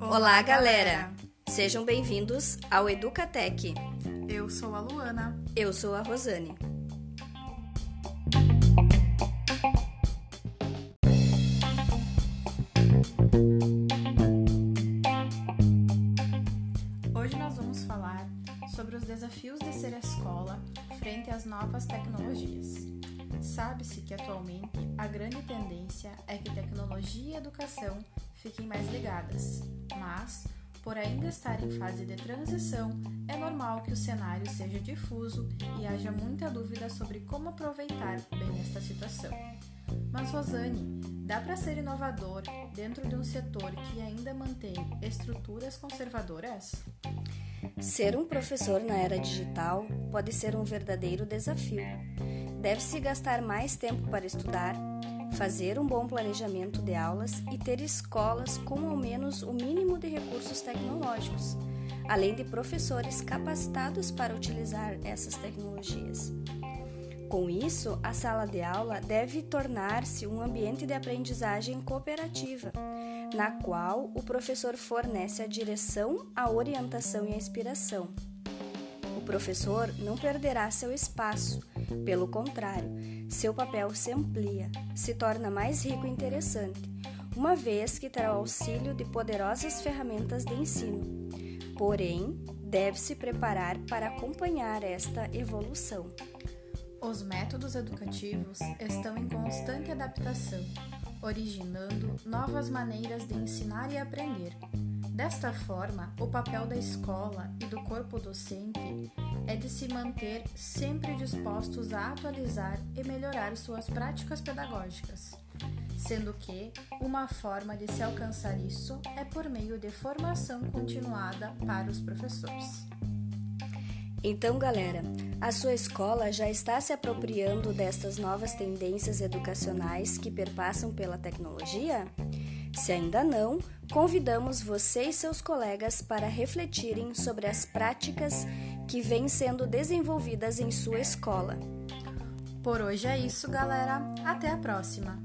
Olá, galera! Sejam bem-vindos ao Educatec. Eu sou a Luana. Eu sou a Rosane. Hoje nós vamos falar sobre os desafios de ser escola frente às novas tecnologias. Sabe-se que atualmente a grande tendência é que tecnologia e educação fiquem mais ligadas, mas, por ainda estar em fase de transição, é normal que o cenário seja difuso e haja muita dúvida sobre como aproveitar bem esta situação. Mas, Rosane, dá para ser inovador dentro de um setor que ainda mantém estruturas conservadoras? Ser um professor na era digital pode ser um verdadeiro desafio. Deve-se gastar mais tempo para estudar, fazer um bom planejamento de aulas e ter escolas com ao menos o mínimo de recursos tecnológicos, além de professores capacitados para utilizar essas tecnologias. Com isso, a sala de aula deve tornar-se um ambiente de aprendizagem cooperativa, na qual o professor fornece a direção, a orientação e a inspiração. O professor não perderá seu espaço, pelo contrário, seu papel se amplia, se torna mais rico e interessante, uma vez que terá o auxílio de poderosas ferramentas de ensino. Porém, deve se preparar para acompanhar esta evolução. Os métodos educativos estão em constante adaptação, originando novas maneiras de ensinar e aprender. Desta forma, o papel da escola e do corpo docente é de se manter sempre dispostos a atualizar e melhorar suas práticas pedagógicas, sendo que uma forma de se alcançar isso é por meio de formação continuada para os professores. Então, galera, a sua escola já está se apropriando destas novas tendências educacionais que perpassam pela tecnologia? Se ainda não, convidamos você e seus colegas para refletirem sobre as práticas que vêm sendo desenvolvidas em sua escola. Por hoje é isso, galera. Até a próxima!